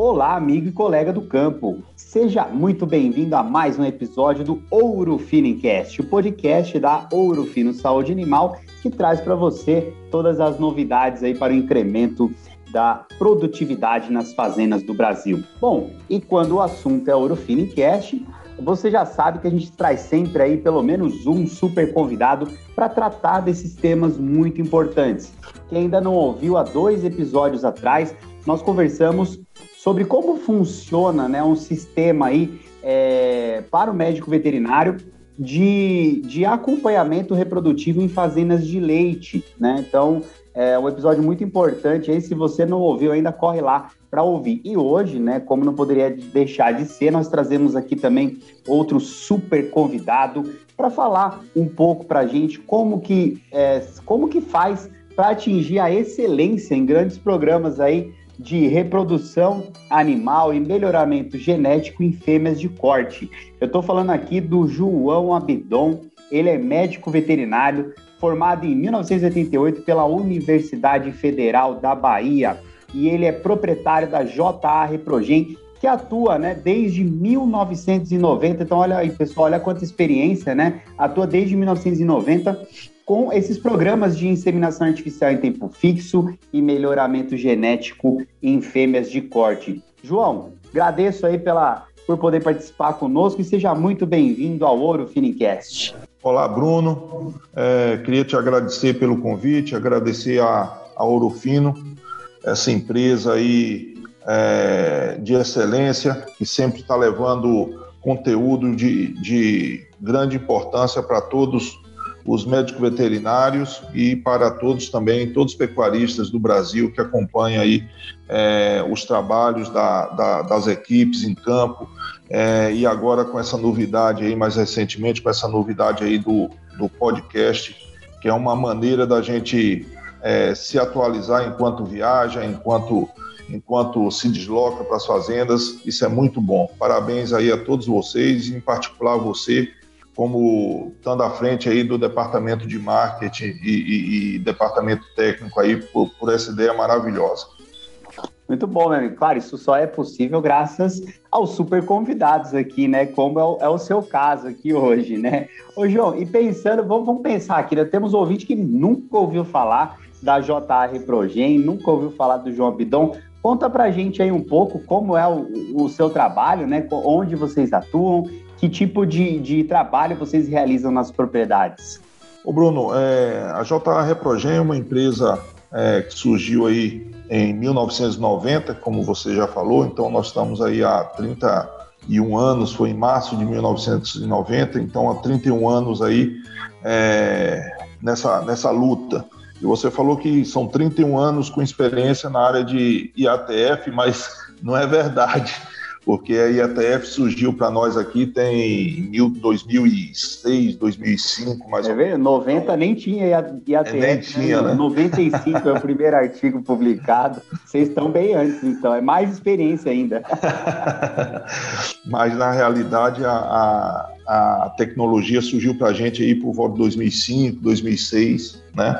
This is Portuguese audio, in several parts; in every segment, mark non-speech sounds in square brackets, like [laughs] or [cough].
Olá, amigo e colega do campo. Seja muito bem-vindo a mais um episódio do Ouro Finicast, o podcast da Ouro Fino Saúde Animal, que traz para você todas as novidades aí para o incremento da produtividade nas fazendas do Brasil. Bom, e quando o assunto é Ouro Finicast, você já sabe que a gente traz sempre aí pelo menos um super convidado para tratar desses temas muito importantes. Quem ainda não ouviu há dois episódios atrás, nós conversamos sobre como funciona né, um sistema aí é, para o médico veterinário de, de acompanhamento reprodutivo em fazendas de leite, né? Então, é um episódio muito importante aí, se você não ouviu ainda, corre lá para ouvir. E hoje, né, como não poderia deixar de ser, nós trazemos aqui também outro super convidado para falar um pouco para a gente como que, é, como que faz para atingir a excelência em grandes programas aí de reprodução animal e melhoramento genético em fêmeas de corte. Eu estou falando aqui do João Abidon, ele é médico veterinário, formado em 1988 pela Universidade Federal da Bahia, e ele é proprietário da JA Reprogen, que atua, né, desde 1990. Então, olha aí, pessoal, olha quanta experiência, né? Atua desde 1990 com esses programas de inseminação artificial em tempo fixo e melhoramento genético em fêmeas de corte. João, agradeço aí pela, por poder participar conosco e seja muito bem-vindo ao Ouro Finicast. Olá, Bruno. É, queria te agradecer pelo convite, agradecer a, a Ouro Fino, essa empresa aí é, de excelência que sempre está levando conteúdo de, de grande importância para todos os médicos veterinários e para todos também, todos os pecuaristas do Brasil que acompanham aí é, os trabalhos da, da, das equipes em campo é, e agora com essa novidade aí, mais recentemente com essa novidade aí do, do podcast, que é uma maneira da gente é, se atualizar enquanto viaja, enquanto enquanto se desloca para as fazendas, isso é muito bom. Parabéns aí a todos vocês, em particular você como estando à frente aí do departamento de marketing e, e, e departamento técnico aí por, por, essa ideia maravilhosa. Muito bom, meu amigo. Claro, isso só é possível graças aos super convidados aqui, né? Como é o, é o seu caso aqui hoje, né? Ô, João, e pensando, vamos, vamos pensar aqui, né? Temos um ouvinte que nunca ouviu falar da JR Progen, nunca ouviu falar do João Bidon. Conta pra gente aí um pouco como é o, o seu trabalho, né? Onde vocês atuam que tipo de, de trabalho vocês realizam nas propriedades? Ô Bruno, é, a JA Reprogen é uma empresa é, que surgiu aí em 1990, como você já falou, então nós estamos aí há 31 anos, foi em março de 1990, então há 31 anos aí é, nessa, nessa luta. E você falou que são 31 anos com experiência na área de IATF, mas [laughs] não é verdade porque a IATF surgiu para nós aqui tem 2006, 2005, mais é ou menos. 90 nem tinha IATF. É, nem tinha, né? 95 é o primeiro [laughs] artigo publicado. Vocês estão bem antes, então. É mais experiência ainda. [laughs] Mas, na realidade, a, a, a tecnologia surgiu para a gente aí por volta de 2005, 2006, né?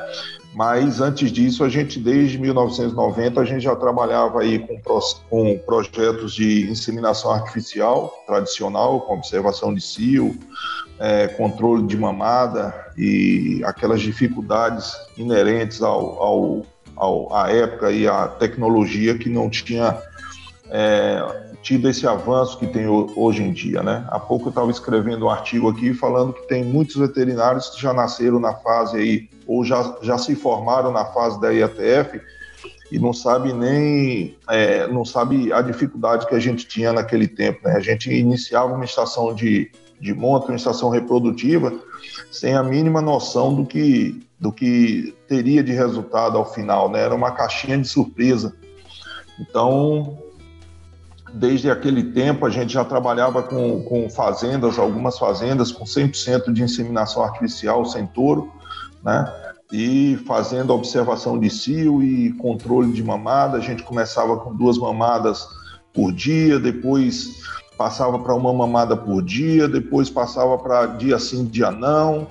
Mas antes disso, a gente desde 1990 a gente já trabalhava aí com, com projetos de inseminação artificial tradicional, com observação de cio, é, controle de mamada e aquelas dificuldades inerentes ao, ao, ao à época e à tecnologia que não tinha é, tido esse avanço que tem hoje em dia, né? Há pouco eu estava escrevendo um artigo aqui falando que tem muitos veterinários que já nasceram na fase aí ou já, já se formaram na fase da IATF e não sabe nem é, não sabe a dificuldade que a gente tinha naquele tempo, né? A gente iniciava uma estação de, de monta, uma estação reprodutiva sem a mínima noção do que do que teria de resultado ao final, né? Era uma caixinha de surpresa. Então, Desde aquele tempo, a gente já trabalhava com, com fazendas, algumas fazendas com 100% de inseminação artificial sem touro, né? E fazendo observação de cio e controle de mamada. A gente começava com duas mamadas por dia, depois passava para uma mamada por dia, depois passava para dia sim, dia não,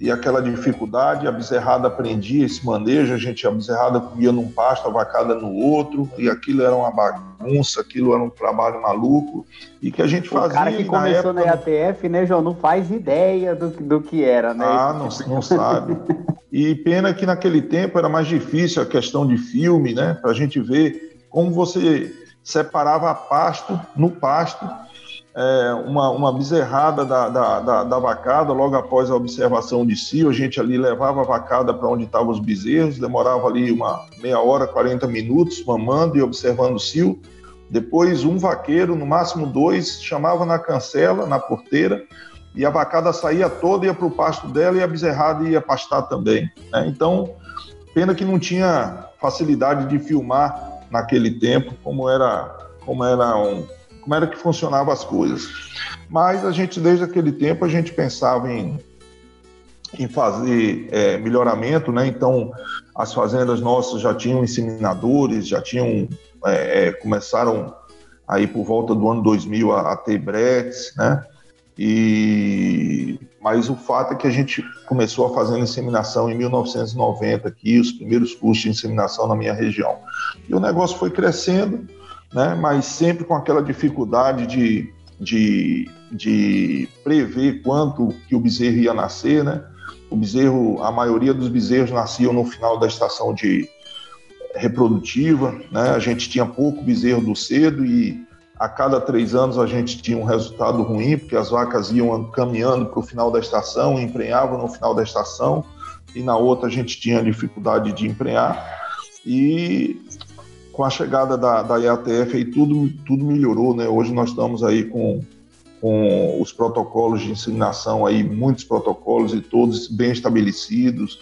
e aquela dificuldade, a bezerrada aprendia esse manejo, a gente, a bezerrada comia num pasto, a vacada no outro, e aquilo era uma bagunça, aquilo era um trabalho maluco, e que a gente fazia... O cara que começou na, época, na IATF, né, João, não faz ideia do, do que era, né? Ah, não, não sabe. E pena que naquele tempo era mais difícil a questão de filme, né, para a gente ver como você separava pasto no pasto, é, uma, uma bezerrada da, da, da, da, vacada logo após a observação de cio. A gente ali levava a vacada para onde estavam os bezerros, demorava ali uma meia hora, 40 minutos, mamando e observando o cio. Depois, um vaqueiro, no máximo dois, chamava na cancela, na porteira, e a vacada saía toda, ia para o pasto dela e a bezerrada ia pastar também. Né? Então, pena que não tinha facilidade de filmar naquele tempo, como era, como era um, como era que funcionavam as coisas. Mas a gente, desde aquele tempo, a gente pensava em, em fazer é, melhoramento, né? Então, as fazendas nossas já tinham inseminadores, já tinham, é, é começaram aí por volta do ano 2000 a, a ter bretes, né? E mas o fato é que a gente começou a fazer inseminação em 1990 aqui, os primeiros cursos de inseminação na minha região. E o negócio foi crescendo, né? mas sempre com aquela dificuldade de, de, de prever quanto que o bezerro ia nascer. Né? O bezerro, a maioria dos bezerros nasciam no final da estação de reprodutiva, né? a gente tinha pouco bezerro do cedo e a cada três anos a gente tinha um resultado ruim, porque as vacas iam caminhando para o final da estação, emprenhavam no final da estação, e na outra a gente tinha dificuldade de emprenhar. E com a chegada da, da IATF aí tudo, tudo melhorou, né? Hoje nós estamos aí com, com os protocolos de inseminação aí, muitos protocolos e todos bem estabelecidos,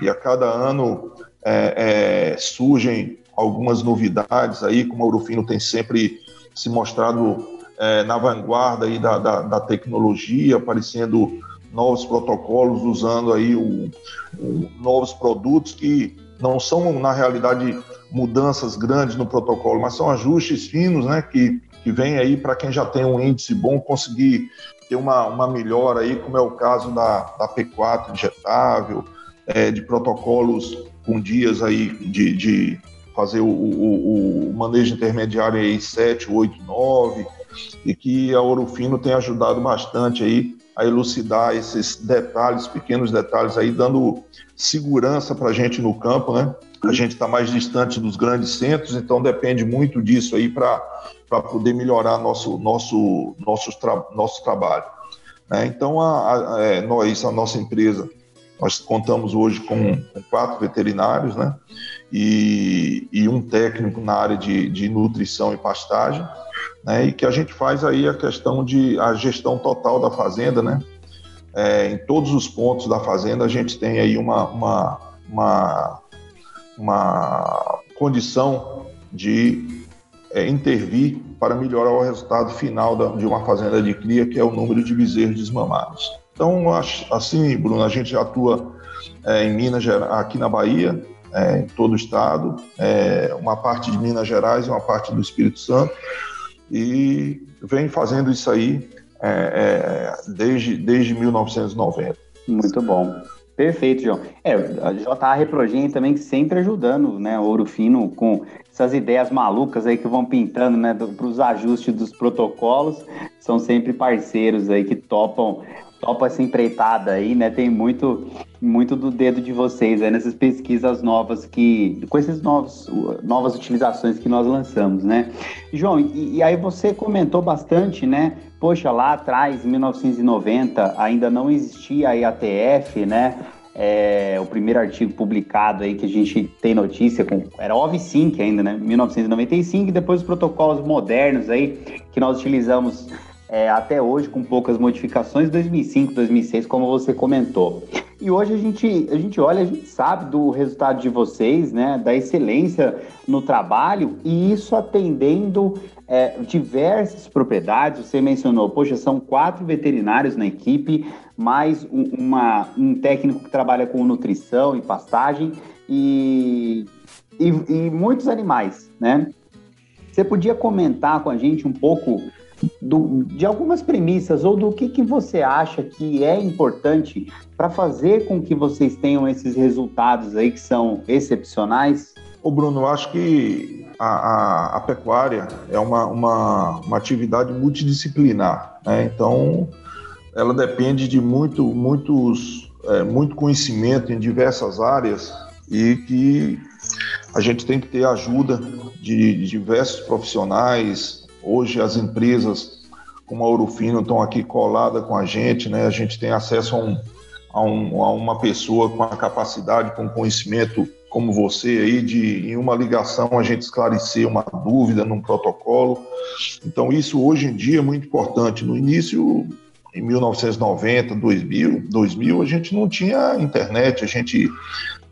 e a cada ano é, é, surgem algumas novidades aí, como a Urufino tem sempre se mostrado é, na vanguarda aí da, da, da, tecnologia, aparecendo novos protocolos, usando aí o, o, novos produtos que não são, na realidade, mudanças grandes no protocolo, mas são ajustes finos, né, que, que vem aí para quem já tem um índice bom conseguir ter uma, uma melhora aí, como é o caso da, da P4 injetável, é, de protocolos com dias aí de, de fazer o, o, o, manejo intermediário aí 7, 8, 9, e que a Ouro Fino tem ajudado bastante aí a elucidar esses detalhes, pequenos detalhes aí, dando segurança para a gente no campo, né? A gente está mais distante dos grandes centros, então depende muito disso aí para poder melhorar nosso, nosso, nosso, tra nosso trabalho. Né? Então, a, a, é, nós, a nossa empresa, nós contamos hoje com, com quatro veterinários, né? E, e, um técnico na área de, de nutrição e pastagem, né? E que a gente faz aí a questão de a gestão total da fazenda, né? É, em todos os pontos da fazenda a gente tem aí uma, uma, uma uma condição de é, intervir para melhorar o resultado final da, de uma fazenda de cria, que é o número de bezerros desmamados. Então, assim, Bruno, a gente atua é, em Minas Gerais, aqui na Bahia, é, em todo o estado, é, uma parte de Minas Gerais e uma parte do Espírito Santo, e vem fazendo isso aí é, é, desde, desde 1990. Muito bom. Perfeito, João. É, a JA Reprogen também sempre ajudando, né, Ouro Fino com essas ideias malucas aí que vão pintando, né, para os ajustes dos protocolos. São sempre parceiros aí que topam topa essa empreitada aí, né? Tem muito, muito do dedo de vocês aí nessas pesquisas novas que, com essas novos, novas utilizações que nós lançamos, né? João, e, e aí você comentou bastante, né? Poxa, lá atrás, em 1990, ainda não existia a IATF, né? É, o primeiro artigo publicado aí que a gente tem notícia com, era OV5 ainda, né? 1995 e depois os protocolos modernos aí que nós utilizamos é, até hoje com poucas modificações, 2005, 2006, como você comentou. E hoje a gente, a gente olha, a gente sabe do resultado de vocês, né, da excelência no trabalho e isso atendendo é, diversas propriedades. Você mencionou, poxa, são quatro veterinários na equipe, mais um, uma, um técnico que trabalha com nutrição e pastagem e, e, e muitos animais, né? Você podia comentar com a gente um pouco do, de algumas premissas ou do que, que você acha que é importante para fazer com que vocês tenham esses resultados aí que são excepcionais? Ô Bruno, acho que a, a, a pecuária é uma, uma, uma atividade multidisciplinar, né? então ela depende de muito, muitos, é, muito conhecimento em diversas áreas e que a gente tem que ter ajuda de, de diversos profissionais. Hoje as empresas como a Ourofino estão aqui colada com a gente, né? A gente tem acesso a, um, a, um, a uma pessoa com a capacidade, com conhecimento como você aí, de em uma ligação a gente esclarecer uma dúvida num protocolo. Então isso hoje em dia é muito importante. No início, em 1990, 2000, 2000 a gente não tinha internet, a gente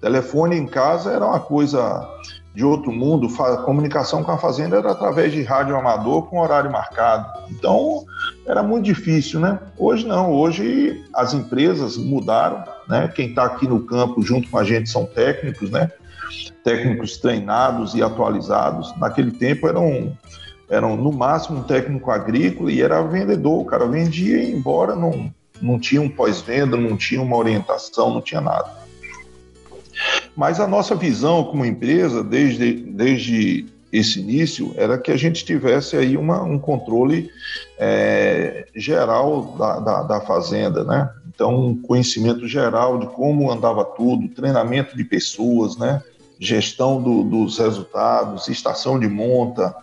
telefone em casa era uma coisa de outro mundo, a comunicação com a fazenda era através de rádio amador com horário marcado. Então, era muito difícil, né? Hoje não, hoje as empresas mudaram, né? Quem está aqui no campo junto com a gente são técnicos, né? Técnicos treinados e atualizados. Naquele tempo eram eram no máximo um técnico agrícola e era vendedor, o cara vendia e embora, não, não tinha um pós-venda, não tinha uma orientação, não tinha nada. Mas a nossa visão como empresa, desde, desde esse início, era que a gente tivesse aí uma, um controle é, geral da, da, da, fazenda, né? Então, um conhecimento geral de como andava tudo, treinamento de pessoas, né? Gestão do, dos resultados, estação de monta.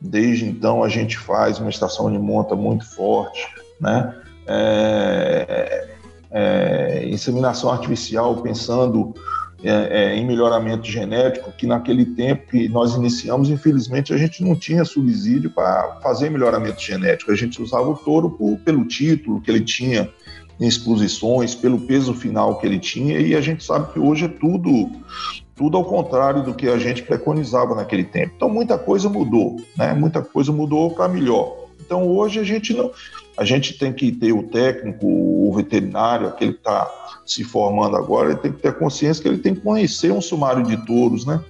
Desde então, a gente faz uma estação de monta muito forte, né? É, é, inseminação artificial, pensando é, é, em melhoramento genético, que naquele tempo que nós iniciamos, infelizmente, a gente não tinha subsídio para fazer melhoramento genético. A gente usava o touro por, pelo título que ele tinha em exposições, pelo peso final que ele tinha, e a gente sabe que hoje é tudo tudo ao contrário do que a gente preconizava naquele tempo. Então muita coisa mudou, né? Muita coisa mudou para melhor. Então hoje a gente não, a gente tem que ter o técnico, o veterinário, aquele que está se formando agora, ele tem que ter consciência que ele tem que conhecer um sumário de touros, né?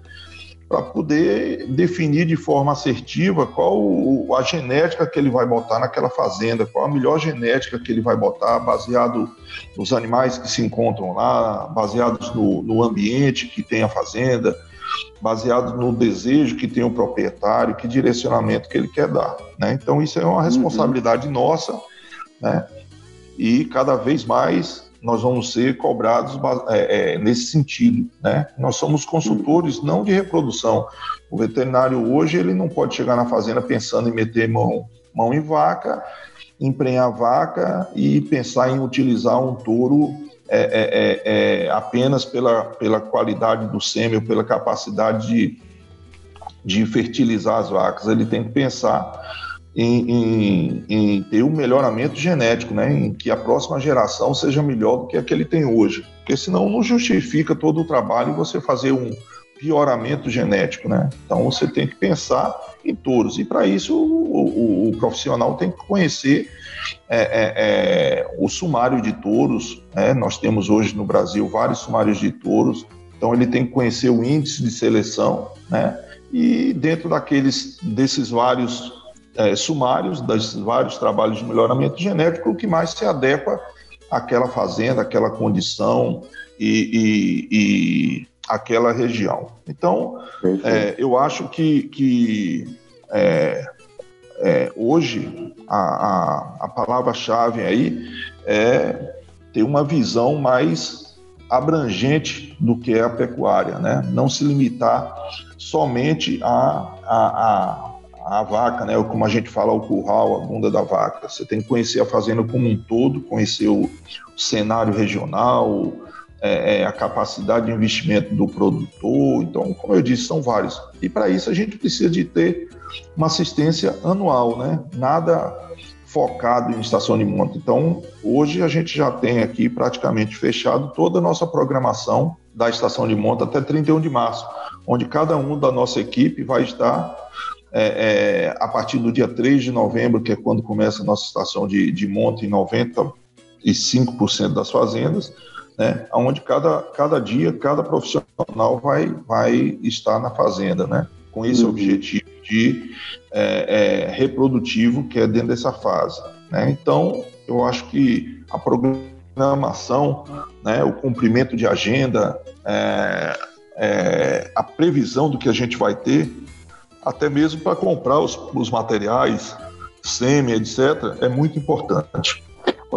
Para poder definir de forma assertiva qual a genética que ele vai botar naquela fazenda, qual a melhor genética que ele vai botar, baseado nos animais que se encontram lá, baseados no, no ambiente que tem a fazenda, baseado no desejo que tem o proprietário, que direcionamento que ele quer dar. Né? Então, isso é uma uhum. responsabilidade uhum. nossa, né? e cada vez mais nós vamos ser cobrados é, é, nesse sentido. Né? Nós somos consultores não de reprodução. O veterinário hoje ele não pode chegar na fazenda pensando em meter mão, mão em vaca, emprenhar vaca e pensar em utilizar um touro é, é, é, é apenas pela, pela qualidade do sêmen, pela capacidade de, de fertilizar as vacas. Ele tem que pensar em, em, em, ter um melhoramento genético, né? em que a próxima geração seja melhor do que a que ele tem hoje. Porque senão não justifica todo o trabalho você fazer um pioramento genético. Né? Então você tem que pensar em touros. E para isso o, o, o, profissional tem que conhecer é, é, é, o sumário de touros. Né? Nós temos hoje no Brasil vários sumários de touros. Então ele tem que conhecer o índice de seleção, né? E dentro daqueles desses vários é, sumários dos vários trabalhos de melhoramento genético, o que mais se adequa àquela fazenda, àquela condição e, e, e aquela região. Então, é, eu acho que, que é, é hoje a, a, a palavra-chave aí é ter uma visão mais abrangente do que é a pecuária, né? não se limitar somente a, a, a a vaca, né? Como a gente fala, o curral, a bunda da vaca. Você tem que conhecer a fazenda como um todo, conhecer o, cenário regional, é, é, a capacidade de investimento do produtor. Então, como eu disse, são vários. E para isso a gente precisa de ter uma assistência anual, né? Nada focado em estação de monta. Então, hoje a gente já tem aqui praticamente fechado toda a nossa programação da estação de monta até 31 de março, onde cada um da nossa equipe vai estar é, é, a partir do dia 3 de novembro, que é quando começa a nossa estação de, de monte em 95% das fazendas, né, onde cada, cada dia, cada profissional vai, vai estar na fazenda, né, com esse uhum. objetivo de é, é, reprodutivo que é dentro dessa fase. Né? Então, eu acho que a programação, né, o cumprimento de agenda, é, é, a previsão do que a gente vai ter, até mesmo para comprar os, os materiais, semi, etc., é muito importante.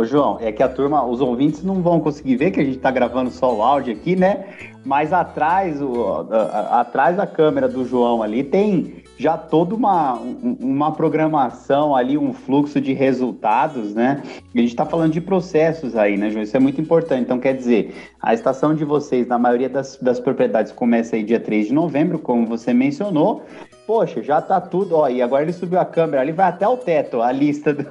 Ô, João, é que a turma, os ouvintes não vão conseguir ver que a gente está gravando só o áudio aqui, né? Mas atrás, o, a, a, atrás da câmera do João ali tem já toda uma, uma programação ali, um fluxo de resultados, né? E a gente está falando de processos aí, né, João? Isso é muito importante. Então, quer dizer, a estação de vocês, na maioria das, das propriedades, começa aí dia 3 de novembro, como você mencionou, poxa, já tá tudo, ó, e agora ele subiu a câmera ali, vai até o teto, a lista do,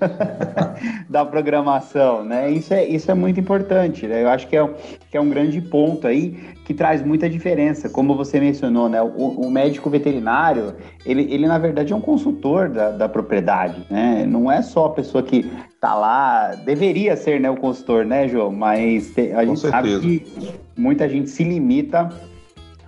[laughs] da programação, né? Isso é, isso é muito importante, né? Eu acho que é, que é um grande ponto aí que traz muita diferença, como você mencionou, né? O, o médico veterinário, ele, ele na verdade é um consultor da, da propriedade, né? Não é só a pessoa que tá lá, deveria ser, né, o consultor, né, João? Mas te, a Com gente certeza. sabe que muita gente se limita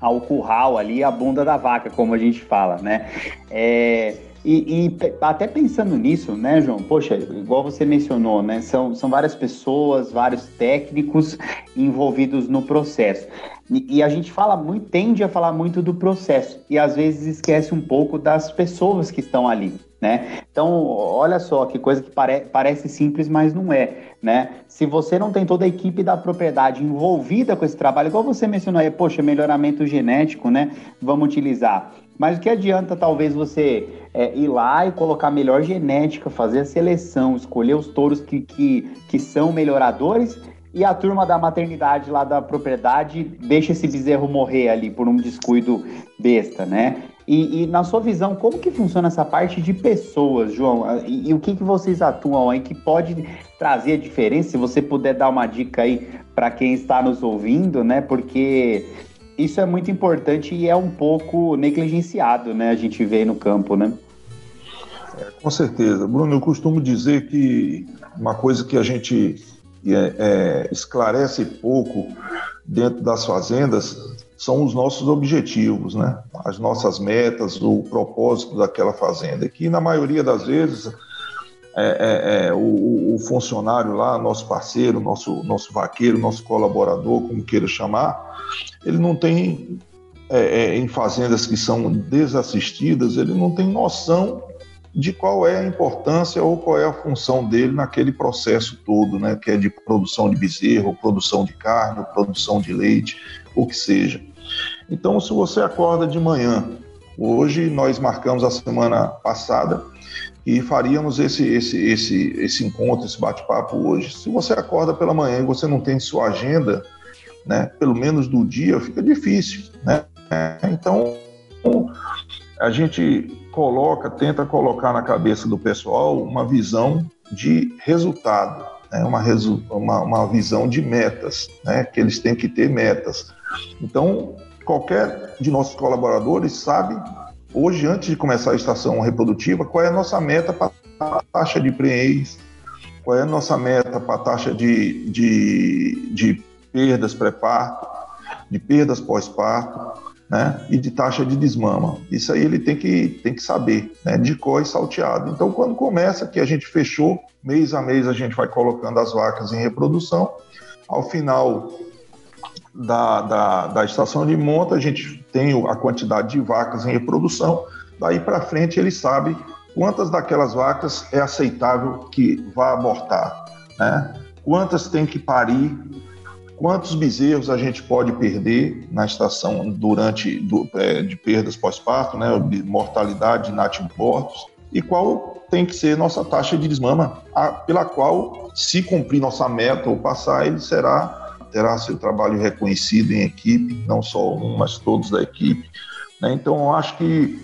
ao curral ali, a bunda da vaca, como a gente fala, né? É, e, e, até pensando nisso, né, João? Poxa, igual você mencionou, né? São, são várias pessoas, vários técnicos envolvidos no processo. E, e, a gente fala muito, tende a falar muito do processo e às vezes esquece um pouco das pessoas que estão ali, né? Então, olha só que coisa que pare, parece simples, mas não é, né? Se você não tem toda a equipe da propriedade envolvida com esse trabalho, igual você mencionou aí, poxa, melhoramento genético, né? Vamos utilizar. Mas o que adianta talvez você é, ir lá e colocar melhor genética, fazer a seleção, escolher os touros que, que, que são melhoradores e a turma da maternidade lá da propriedade deixa esse bezerro morrer ali por um descuido besta, né? E, e, na sua visão, como que funciona essa parte de pessoas, João? E, e o que, que vocês atuam aí que pode trazer a diferença? Se você puder dar uma dica aí para quem está nos ouvindo, né? Porque isso é muito importante e é um pouco negligenciado, né? A gente vê no campo, né? É, com certeza. Bruno, eu costumo dizer que uma coisa que a gente é, é, esclarece pouco dentro das fazendas são os nossos objetivos, né? As nossas metas, o propósito daquela fazenda. Que na maioria das vezes é, é, é o, o, funcionário lá, nosso parceiro, nosso, nosso vaqueiro, nosso colaborador, como queira chamar, ele não tem, é, é, em fazendas que são desassistidas, ele não tem noção de qual é a importância ou qual é a função dele naquele processo todo, né, que é de produção de bezerro, produção de carne, produção de leite, o que seja. Então, se você acorda de manhã, hoje nós marcamos a semana passada e faríamos esse, esse, esse, esse encontro, esse bate-papo hoje. Se você acorda pela manhã e você não tem sua agenda, né, pelo menos do dia, fica difícil, né? Então, a gente coloca, tenta colocar na cabeça do pessoal uma visão de resultado, né? uma, resu uma, uma visão de metas, né? que eles têm que ter metas. Então, qualquer de nossos colaboradores sabe, hoje, antes de começar a estação reprodutiva, qual é a nossa meta para a taxa de preenez, qual é a nossa meta para a taxa de, de, de perdas pré-parto, de perdas pós-parto, né, e de taxa de desmama. Isso aí ele tem que, tem que saber, né, de cor e salteado. Então, quando começa, que a gente fechou, mês a mês a gente vai colocando as vacas em reprodução, ao final da, da, da estação de monta, a gente tem a quantidade de vacas em reprodução, daí para frente ele sabe quantas daquelas vacas é aceitável que vá abortar, né? quantas tem que parir, quantos bezerros a gente pode perder na estação durante do, é, de perdas pós-parto, né? mortalidade de natimortos, e qual tem que ser nossa taxa de desmama, a, pela qual, se cumprir nossa meta ou passar, ele será terá seu trabalho reconhecido em equipe, não só um, mas todos da equipe. Né? Então, eu acho que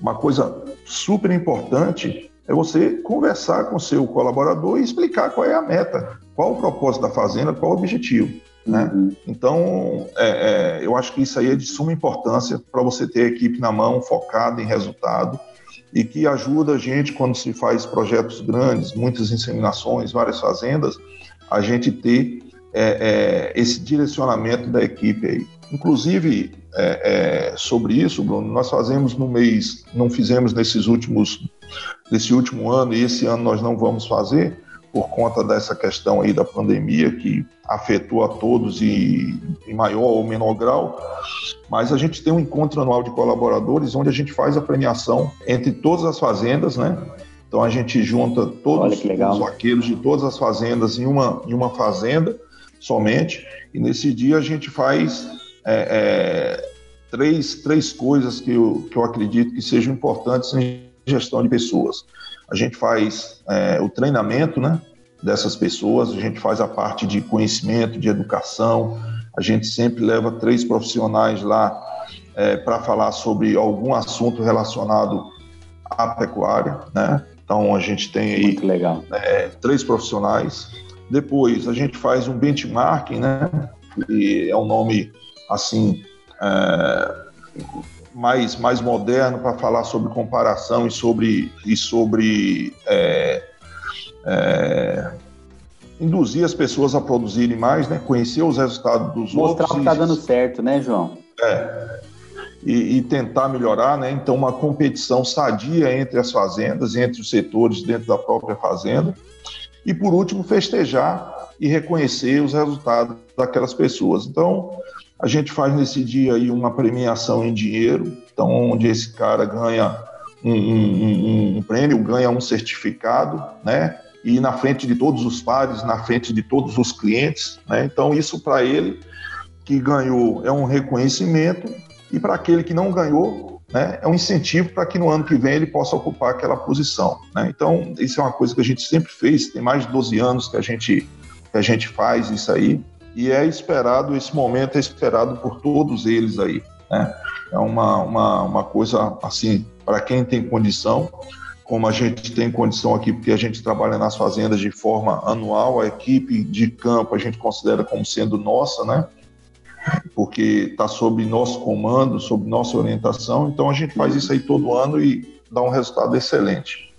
uma coisa super importante é você conversar com seu colaborador e explicar qual é a meta, qual o propósito da fazenda, qual o objetivo. Né? Uhum. Então, é, é, eu acho que isso aí é de suma importância para você ter a equipe na mão, focada em resultado, e que ajuda a gente quando se faz projetos grandes, muitas inseminações, várias fazendas, a gente ter é, é, esse direcionamento da equipe aí. Inclusive, é, é, sobre isso, Bruno, nós fazemos no mês, não fizemos nesses últimos, nesse último ano, e esse ano nós não vamos fazer, por conta dessa questão aí da pandemia que afetou a todos e em maior ou menor grau, mas a gente tem um encontro anual de colaboradores onde a gente faz a premiação entre todas as fazendas, né? Então a gente junta todos os vaqueiros de todas as fazendas em uma, em uma fazenda somente, e nesse dia a gente faz é, é, três, três coisas que eu, que eu acredito que sejam importantes em gestão de pessoas. A gente faz é, o treinamento né, dessas pessoas, a gente faz a parte de conhecimento, de educação, a gente sempre leva três profissionais lá é, para falar sobre algum assunto relacionado à pecuária, né? Então a gente tem aí é, três profissionais. Depois a gente faz um benchmarking, né? Que é um nome assim é, mais mais moderno para falar sobre comparação e sobre e sobre é, é, induzir as pessoas a produzirem mais, né? Conhecer os resultados dos Mostrar outros. Mostrar que está dando certo, né, João? É. E, e, tentar melhorar, né? Então, uma competição sadia entre as fazendas, entre os setores dentro da própria fazenda. E, por último, festejar e reconhecer os resultados daquelas pessoas. Então, a gente faz nesse dia aí uma premiação em dinheiro, então, onde esse cara ganha um, um, um, prêmio, ganha um certificado, né? e na frente de todos os pares, na frente de todos os clientes. Né? Então, isso para ele que ganhou é um reconhecimento e para aquele que não ganhou né, é um incentivo para que no ano que vem ele possa ocupar aquela posição. Né? Então, isso é uma coisa que a gente sempre fez, tem mais de 12 anos que a gente, que a gente faz isso aí, e é esperado, esse momento é esperado por todos eles aí. Né? É uma, uma, uma coisa assim, para quem tem condição, como a gente tem condição aqui, porque a gente trabalha nas fazendas de forma anual, a equipe de campo a gente considera como sendo nossa, né? Porque está sob nosso comando, sob nossa orientação, então a gente faz isso aí todo ano e dá um resultado excelente.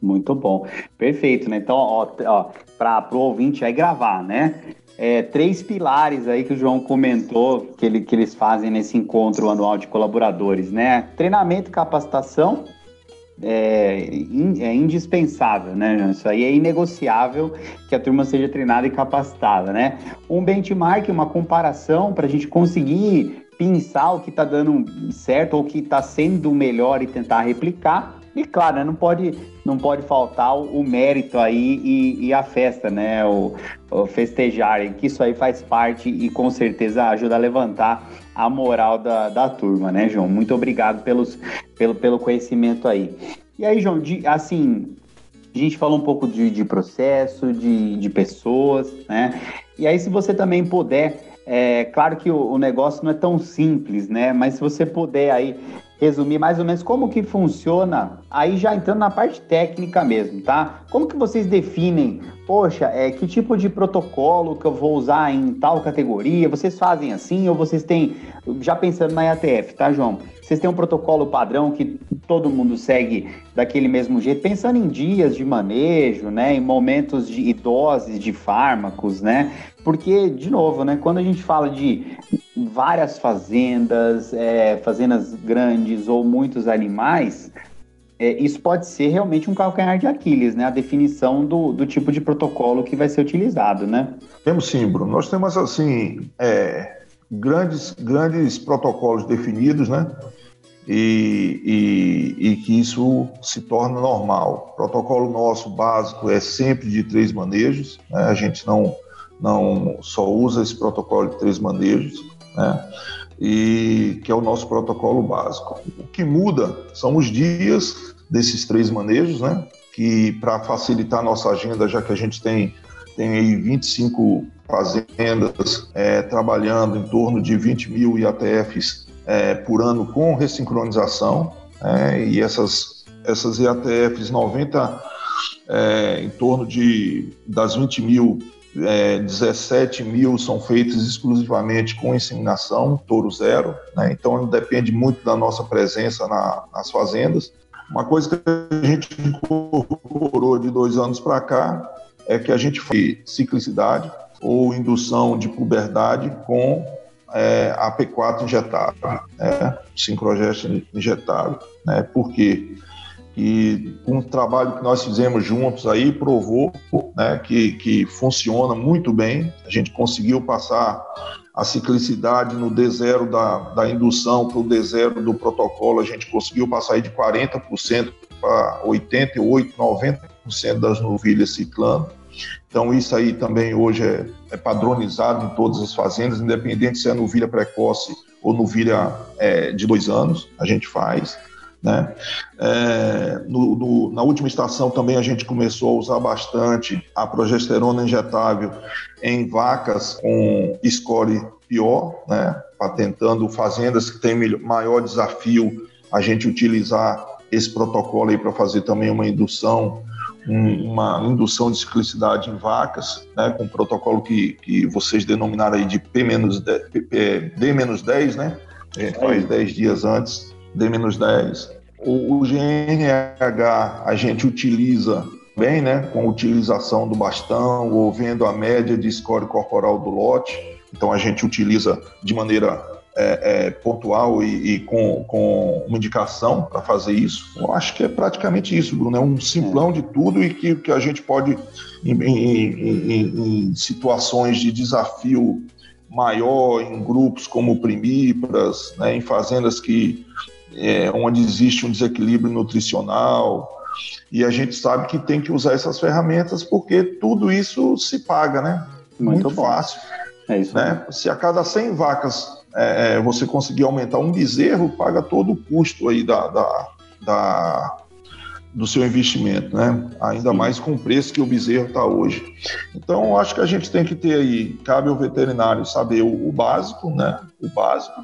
Muito bom, perfeito, né? Então, ó, ó para o ouvinte aí gravar, né? É, três pilares aí que o João comentou que, ele, que eles fazem nesse encontro anual de colaboradores, né? Treinamento e capacitação, é, é, indispensável, né? Isso aí é inegociável que a turma seja treinada e capacitada, né? Um benchmark, uma comparação para a gente conseguir pensar o que está dando certo ou o que está sendo melhor e tentar replicar. E claro, né, não, pode, não pode faltar o, o mérito aí e, e, a festa, né? O, o festejar, que isso aí faz parte e com certeza ajuda a levantar a moral da, da turma, né, João? Muito obrigado pelos, pelo, pelo conhecimento aí. E aí, João, de, assim, a gente falou um pouco de, de processo, de, de pessoas, né? E aí, se você também puder é claro que o, negócio não é tão simples, né? Mas se você puder aí resumir mais ou menos como que funciona, aí já entrando na parte técnica mesmo, tá? Como que vocês definem, poxa, é, que tipo de protocolo que eu vou usar em tal categoria? Vocês fazem assim ou vocês têm, já pensando na IATF, tá, João? Vocês têm um protocolo padrão que todo mundo segue daquele mesmo jeito, pensando em dias de manejo, né, em momentos de doses de fármacos, né? Porque, de novo, né, quando a gente fala de várias fazendas, é, fazendas grandes ou muitos animais, é, isso pode ser realmente um calcanhar de Aquiles, né? A definição do, do tipo de protocolo que vai ser utilizado, né? Temos sim, Bruno. Nós temos, assim, é, grandes, grandes protocolos definidos, né? E, e, e, que isso se torna normal. O protocolo nosso básico é sempre de três manejos, né? a gente não, não só usa esse protocolo de três manejos, né? e que é o nosso protocolo básico. O que muda são os dias desses três manejos, né? que para facilitar a nossa agenda, já que a gente tem, tem aí 25 fazendas é, trabalhando em torno de 20 mil IATFs é, por ano com ressincronização, é, e essas, essas IATFs 90 é, em torno de das 20 mil é, 17 mil são feitas exclusivamente com inseminação, touro zero, né? então depende muito da nossa presença na, nas fazendas. Uma coisa que a gente incorporou de dois anos para cá é que a gente faz ciclicidade, ou indução de puberdade com é, a P4 injetável, né? sincrogeste injetável. Né? Por quê? E um trabalho que nós fizemos juntos aí provou né, que, que funciona muito bem. A gente conseguiu passar a ciclicidade no D0 da, da indução para o D0 do protocolo, a gente conseguiu passar de 40% para 88%, 90% das novilhas ciclando. Então, isso aí também hoje é, é, padronizado em todas as fazendas, independente se é novilha precoce ou novilha é, de dois anos, a gente faz. Né? É, no, no, na última estação também a gente começou a usar bastante a progesterona injetável em vacas com score pior, né? patentando fazendas que têm maior desafio a gente utilizar esse protocolo aí para fazer também uma indução um, uma indução de ciclicidade em vacas, né, com um protocolo que, que vocês denominaram aí de P-10, D-10, né? A gente faz 10 dias antes, D-10. O, o GNH a gente utiliza bem, né, com utilização do bastão ou vendo a média de score corporal do lote. Então a gente utiliza de maneira é, é, pontual e, e, com, com uma indicação para fazer isso. Eu acho que é praticamente isso, Bruno. É um simplão de tudo e que, que a gente pode, em, em, em, em situações de desafio maior, em grupos como primíparas, né, em fazendas que é, onde existe um desequilíbrio nutricional, e a gente sabe que tem que usar essas ferramentas porque tudo isso se paga, né? Muito, Muito fácil. É isso. Né? Se a cada 100 vacas é, é, você conseguir aumentar um bezerro, paga todo o custo aí da, da, da do seu investimento, né? Ainda mais com o preço que o bezerro está hoje. Então, acho que a gente tem que ter aí, cabe ao veterinário saber o, o, básico, né? O básico,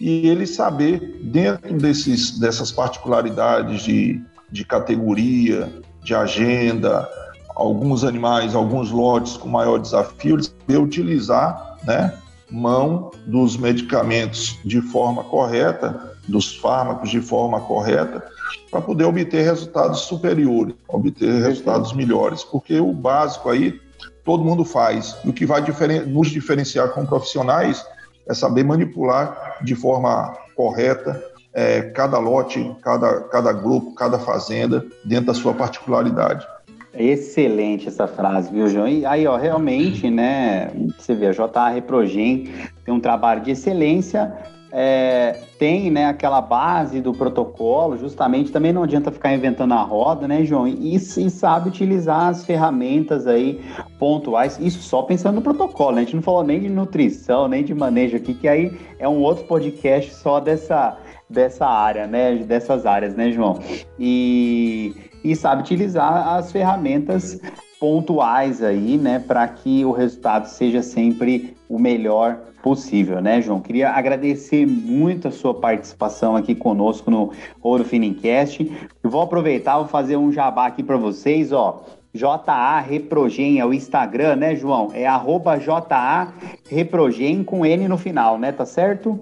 e ele saber, dentro desses, dessas particularidades de, de categoria, de agenda, alguns animais, alguns lotes com maior desafio, ele saber utilizar, né? mão dos medicamentos de forma correta, dos fármacos de forma correta, para poder obter resultados superiores, obter resultados melhores, porque o básico aí todo mundo faz. O que vai nos diferenciar como profissionais é saber manipular de forma correta é, cada lote, cada, cada grupo, cada fazenda, dentro da sua particularidade. Excelente essa frase, viu, João? E aí, ó, realmente, né? Você vê, a JA Reprogen tem um trabalho de excelência, é, tem né, aquela base do protocolo, justamente também não adianta ficar inventando a roda, né, João? E, e sabe utilizar as ferramentas aí pontuais, isso só pensando no protocolo, né? A gente não falou nem de nutrição, nem de manejo aqui, que aí é um outro podcast só dessa, dessa área, né? Dessas áreas, né, João? E e sabe utilizar as ferramentas pontuais aí, né, para que o resultado seja sempre o melhor possível, né, João? Queria agradecer muito a sua participação aqui conosco no Ouro Finincast. Eu vou aproveitar, vou fazer um jabá aqui para vocês, ó. JA Reprogen é o Instagram, né, João? É arroba JA Reprogen com N no final, né? Tá certo?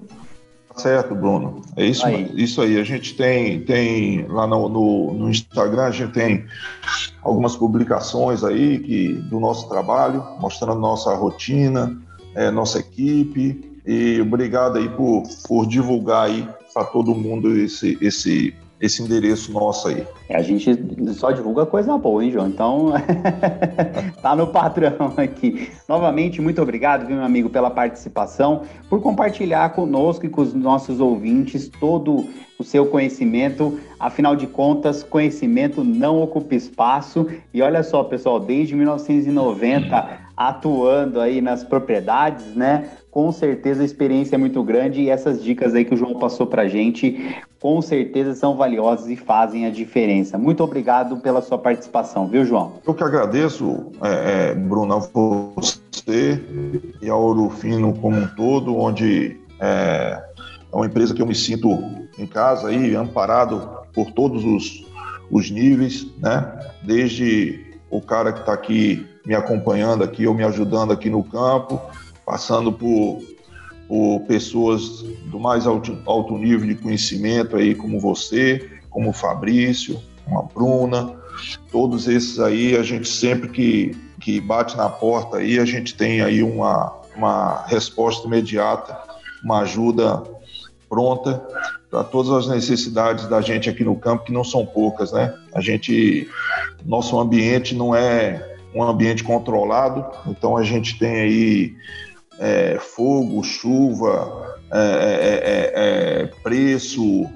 Certo, Bruno. É isso aí. Isso aí. A gente tem, tem lá no, no, no, Instagram, a gente tem algumas publicações aí que, do nosso trabalho, mostrando nossa rotina, é, nossa equipe. E obrigado aí por, por divulgar aí para todo mundo esse, esse esse endereço nosso aí. É, a gente só divulga coisa boa, hein, João? Então, [laughs] tá no padrão aqui. Novamente, muito obrigado, viu, meu amigo, pela participação, por compartilhar conosco e com os nossos ouvintes todo o seu conhecimento. Afinal de contas, conhecimento não ocupa espaço. E olha só, pessoal, desde 1990 atuando aí nas propriedades, né? Com certeza a experiência é muito grande e essas dicas aí que o João passou pra gente, com certeza são valiosas e fazem a diferença. Muito obrigado pela sua participação, viu, João? Eu que agradeço, é, é, Bruno, a você e ao Ouro Fino como um todo, onde é, é uma empresa que eu me sinto em casa aí, amparado por todos os, os níveis, né? Desde o cara que está aqui me acompanhando aqui ou me ajudando aqui no campo, passando por, por pessoas do mais alto, alto nível de conhecimento aí, como você, como o Fabrício, como a Bruna, todos esses aí, a gente sempre que, que bate na porta aí, a gente tem aí uma, uma resposta imediata, uma ajuda pronta para todas as necessidades da gente aqui no campo, que não são poucas, né? A gente, nosso ambiente não é um ambiente controlado, então a gente tem aí é, fogo, chuva, é, é, é, é preço,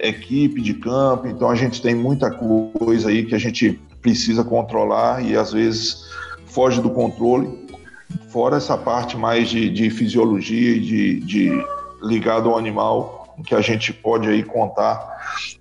equipe de campo, então a gente tem muita coisa aí que a gente precisa controlar e às vezes foge do controle. Fora essa parte mais de, de fisiologia de, de ligado ao animal, que a gente pode aí contar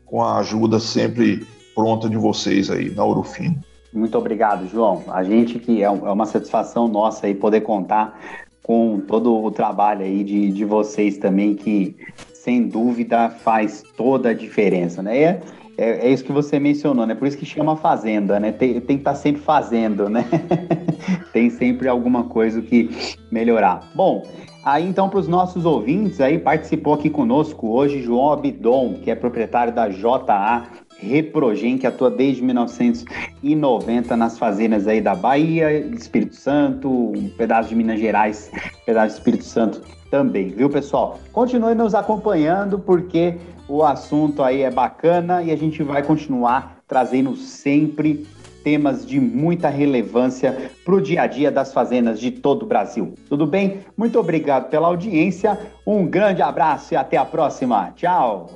com a ajuda sempre pronta de vocês aí na Urufino. Muito obrigado, João. A gente que é, é uma satisfação nossa aí poder contar com todo o trabalho aí de, de vocês também, que sem dúvida faz toda a diferença, né? É, é, é, isso que você mencionou, né? Por isso que chama fazenda, né? Tem, tem que estar tá sempre fazendo, né? [laughs] tem sempre alguma coisa que melhorar. Bom, aí então para os nossos ouvintes aí participou aqui conosco hoje João Abidon, que é proprietário da JA Reprogen, que atua desde 1990 nas fazendas aí da Bahia, Espírito Santo, um pedaço de Minas Gerais, um pedaço do Espírito Santo também, viu, pessoal? Continue nos acompanhando porque o assunto aí é bacana e a gente vai continuar trazendo sempre temas de muita relevância para o dia a dia das fazendas de todo o Brasil. Tudo bem? Muito obrigado pela audiência, um grande abraço e até a próxima. Tchau!